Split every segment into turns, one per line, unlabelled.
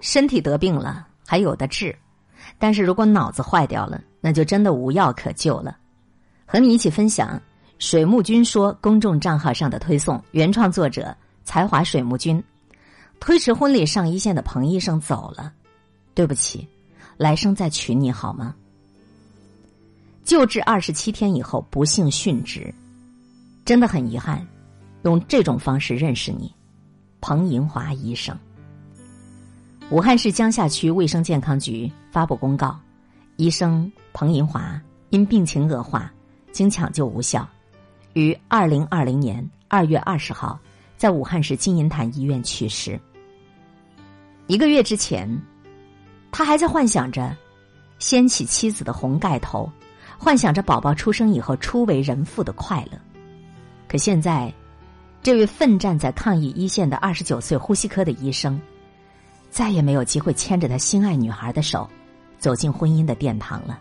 身体得病了还有的治，但是如果脑子坏掉了，那就真的无药可救了。和你一起分享水木君说公众账号上的推送，原创作者才华水木君。推迟婚礼上一线的彭医生走了，对不起，来生再娶你好吗？救治二十七天以后不幸殉职，真的很遗憾。用这种方式认识你，彭银华医生。武汉市江夏区卫生健康局发布公告：医生彭银华因病情恶化，经抢救无效，于二零二零年二月二十号在武汉市金银潭医院去世。一个月之前，他还在幻想着掀起妻子的红盖头，幻想着宝宝出生以后初为人父的快乐。可现在，这位奋战在抗疫一线的二十九岁呼吸科的医生，再也没有机会牵着他心爱女孩的手，走进婚姻的殿堂了。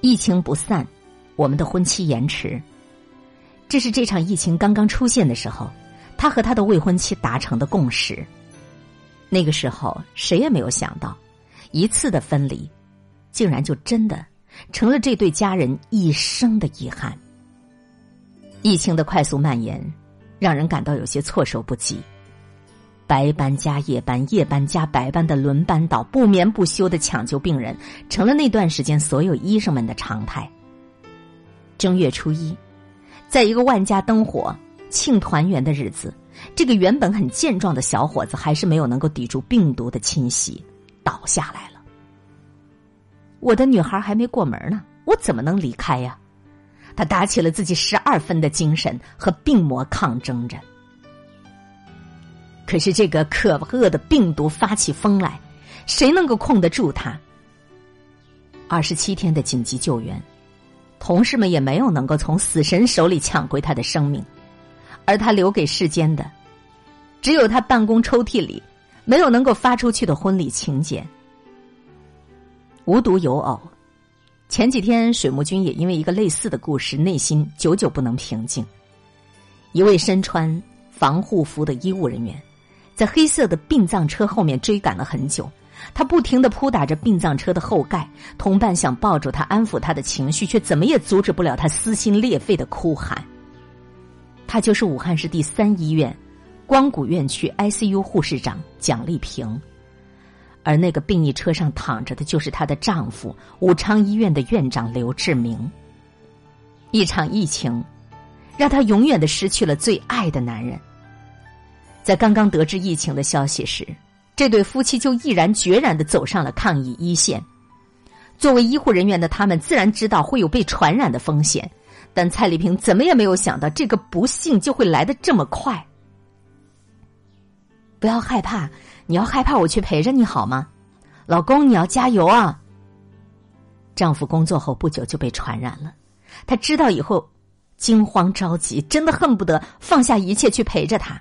疫情不散，我们的婚期延迟。这是这场疫情刚刚出现的时候，他和他的未婚妻达成的共识。那个时候，谁也没有想到，一次的分离，竟然就真的成了这对家人一生的遗憾。疫情的快速蔓延，让人感到有些措手不及。白班加夜班，夜班加白班的轮班倒，不眠不休的抢救病人，成了那段时间所有医生们的常态。正月初一，在一个万家灯火庆团圆的日子。这个原本很健壮的小伙子，还是没有能够抵住病毒的侵袭，倒下来了。我的女孩还没过门呢，我怎么能离开呀？他打起了自己十二分的精神，和病魔抗争着。可是这个可恶的病毒发起疯来，谁能够控得住他？二十七天的紧急救援，同事们也没有能够从死神手里抢回他的生命。而他留给世间的，只有他办公抽屉里没有能够发出去的婚礼请柬。无独有偶，前几天水木君也因为一个类似的故事，内心久久不能平静。一位身穿防护服的医务人员，在黑色的殡葬车后面追赶了很久，他不停的扑打着殡葬车的后盖，同伴想抱住他安抚他的情绪，却怎么也阻止不了他撕心裂肺的哭喊。她就是武汉市第三医院光谷院区 ICU 护士长蒋丽萍，而那个病历车上躺着的就是她的丈夫武昌医院的院长刘志明。一场疫情，让她永远的失去了最爱的男人。在刚刚得知疫情的消息时，这对夫妻就毅然决然的走上了抗疫一线。作为医护人员的他们，自然知道会有被传染的风险。但蔡丽萍怎么也没有想到，这个不幸就会来的这么快。不要害怕，你要害怕，我去陪着你好吗？老公，你要加油啊！丈夫工作后不久就被传染了，她知道以后惊慌着急，真的恨不得放下一切去陪着他。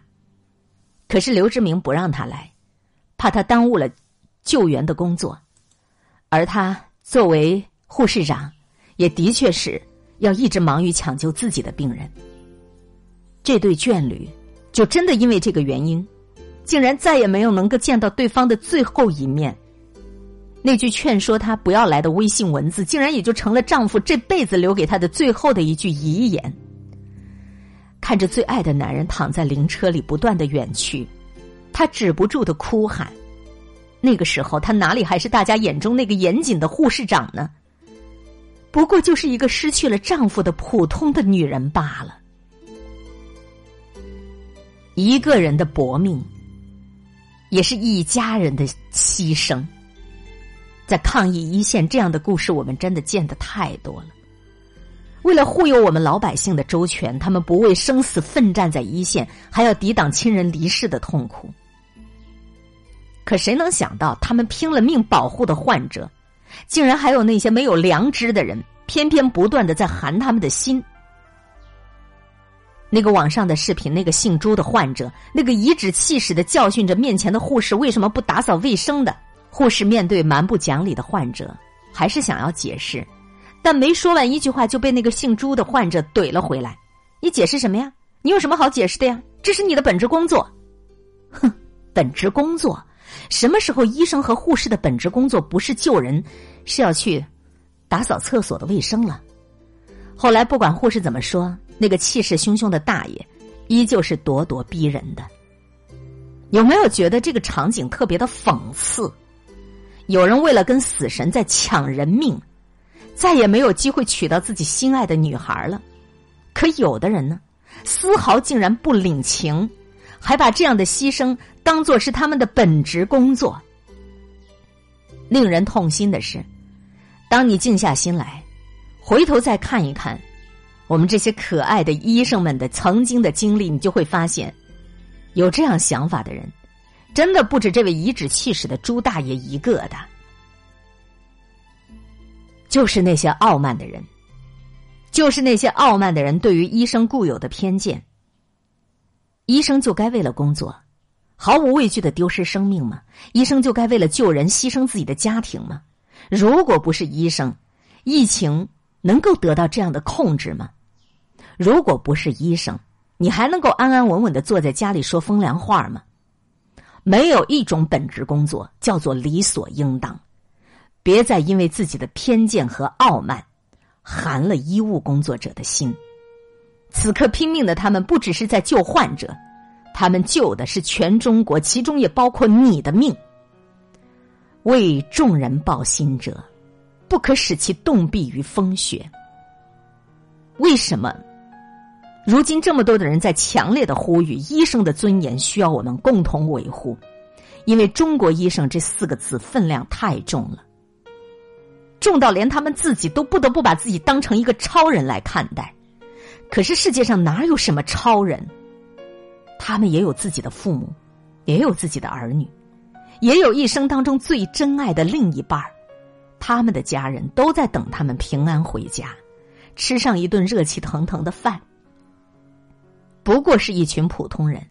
可是刘志明不让他来，怕他耽误了救援的工作，而他作为护士长，也的确是。要一直忙于抢救自己的病人，这对眷侣就真的因为这个原因，竟然再也没有能够见到对方的最后一面。那句劝说他不要来的微信文字，竟然也就成了丈夫这辈子留给他的最后的一句遗言。看着最爱的男人躺在灵车里不断的远去，她止不住的哭喊。那个时候，她哪里还是大家眼中那个严谨的护士长呢？不过就是一个失去了丈夫的普通的女人罢了。一个人的搏命，也是一家人的牺牲。在抗疫一线，这样的故事我们真的见的太多了。为了护佑我们老百姓的周全，他们不畏生死奋战在一线，还要抵挡亲人离世的痛苦。可谁能想到，他们拼了命保护的患者？竟然还有那些没有良知的人，偏偏不断的在寒他们的心。那个网上的视频，那个姓朱的患者，那个颐指气使的教训着面前的护士为什么不打扫卫生的护士，面对蛮不讲理的患者，还是想要解释，但没说完一句话就被那个姓朱的患者怼了回来：“你解释什么呀？你有什么好解释的呀？这是你的本职工作。”哼，本职工作什么时候医生和护士的本职工作不是救人，是要去打扫厕所的卫生了？后来不管护士怎么说，那个气势汹汹的大爷依旧是咄咄逼人的。有没有觉得这个场景特别的讽刺？有人为了跟死神在抢人命，再也没有机会娶到自己心爱的女孩了。可有的人呢，丝毫竟然不领情，还把这样的牺牲当做是他们的本职工作。令人痛心的是，当你静下心来，回头再看一看我们这些可爱的医生们的曾经的经历，你就会发现，有这样想法的人，真的不止这位颐指气使的朱大爷一个的，就是那些傲慢的人。就是那些傲慢的人对于医生固有的偏见。医生就该为了工作，毫无畏惧的丢失生命吗？医生就该为了救人牺牲自己的家庭吗？如果不是医生，疫情能够得到这样的控制吗？如果不是医生，你还能够安安稳稳的坐在家里说风凉话吗？没有一种本职工作叫做理所应当。别再因为自己的偏见和傲慢。寒了医务工作者的心。此刻拼命的他们，不只是在救患者，他们救的是全中国，其中也包括你的命。为众人抱心者，不可使其冻毙于风雪。为什么？如今这么多的人在强烈的呼吁，医生的尊严需要我们共同维护，因为中国医生这四个字分量太重了。重到连他们自己都不得不把自己当成一个超人来看待，可是世界上哪有什么超人？他们也有自己的父母，也有自己的儿女，也有一生当中最珍爱的另一半他们的家人都在等他们平安回家，吃上一顿热气腾腾的饭。不过是一群普通人，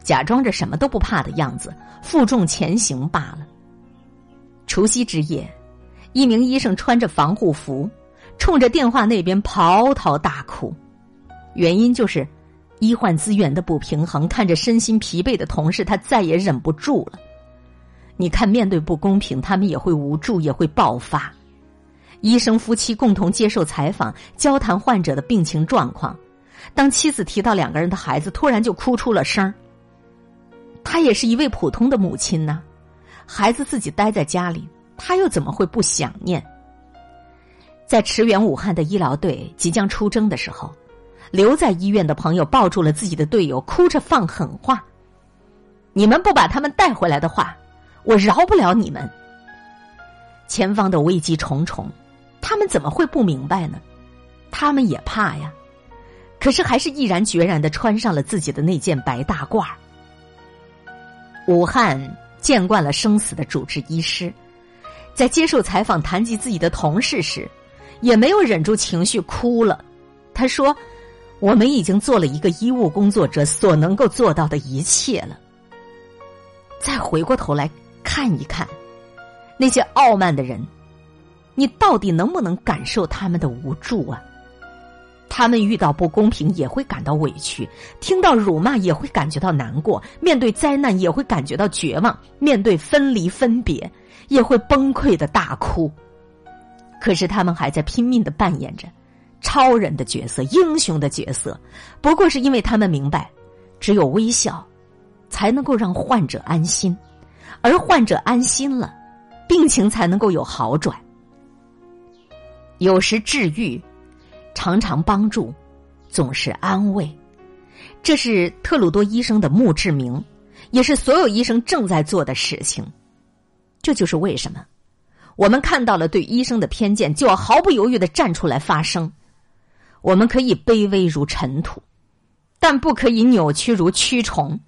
假装着什么都不怕的样子，负重前行罢了。除夕之夜。一名医生穿着防护服，冲着电话那边嚎啕大哭，原因就是医患资源的不平衡。看着身心疲惫的同事，他再也忍不住了。你看，面对不公平，他们也会无助，也会爆发。医生夫妻共同接受采访，交谈患者的病情状况。当妻子提到两个人的孩子，突然就哭出了声儿。她也是一位普通的母亲呢，孩子自己待在家里。他又怎么会不想念？在驰援武汉的医疗队即将出征的时候，留在医院的朋友抱住了自己的队友，哭着放狠话：“你们不把他们带回来的话，我饶不了你们。”前方的危机重重，他们怎么会不明白呢？他们也怕呀，可是还是毅然决然的穿上了自己的那件白大褂。武汉见惯了生死的主治医师。在接受采访谈及自己的同事时，也没有忍住情绪哭了。他说：“我们已经做了一个医务工作者所能够做到的一切了。”再回过头来看一看那些傲慢的人，你到底能不能感受他们的无助啊？他们遇到不公平也会感到委屈，听到辱骂也会感觉到难过，面对灾难也会感觉到绝望，面对分离分别。也会崩溃的大哭，可是他们还在拼命的扮演着超人的角色、英雄的角色，不过是因为他们明白，只有微笑，才能够让患者安心，而患者安心了，病情才能够有好转。有时治愈，常常帮助，总是安慰，这是特鲁多医生的墓志铭，也是所有医生正在做的事情。这就是为什么，我们看到了对医生的偏见，就要毫不犹豫的站出来发声。我们可以卑微如尘土，但不可以扭曲如蛆虫。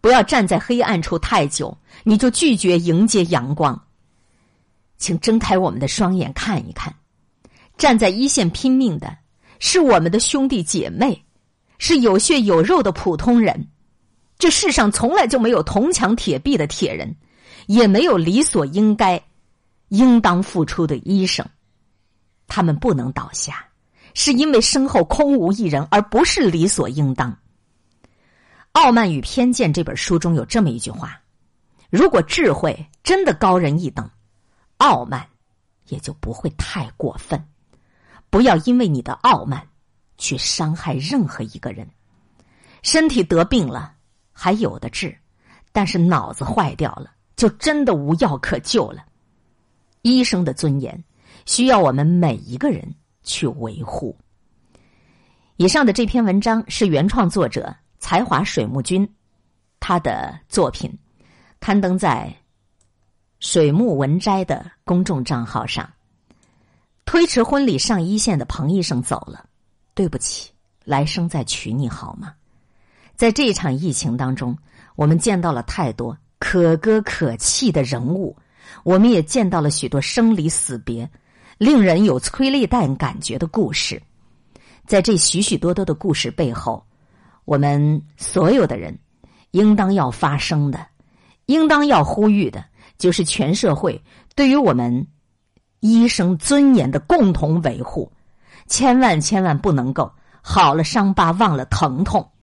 不要站在黑暗处太久，你就拒绝迎接阳光。请睁开我们的双眼看一看，站在一线拼命的是我们的兄弟姐妹，是有血有肉的普通人。这世上从来就没有铜墙铁壁的铁人。也没有理所应该、应当付出的医生，他们不能倒下，是因为身后空无一人，而不是理所应当。《傲慢与偏见》这本书中有这么一句话：“如果智慧真的高人一等，傲慢也就不会太过分。不要因为你的傲慢去伤害任何一个人。身体得病了还有的治，但是脑子坏掉了就真的无药可救了。医生的尊严需要我们每一个人去维护。以上的这篇文章是原创作者才华水木君他的作品，刊登在水木文摘的公众账号上。推迟婚礼上一线的彭医生走了，对不起，来生再娶你好吗？在这一场疫情当中，我们见到了太多可歌可泣的人物，我们也见到了许多生离死别、令人有催泪弹感觉的故事。在这许许多多的故事背后，我们所有的人应当要发声的，应当要呼吁的，就是全社会对于我们医生尊严的共同维护。千万千万不能够好了伤疤忘了疼痛。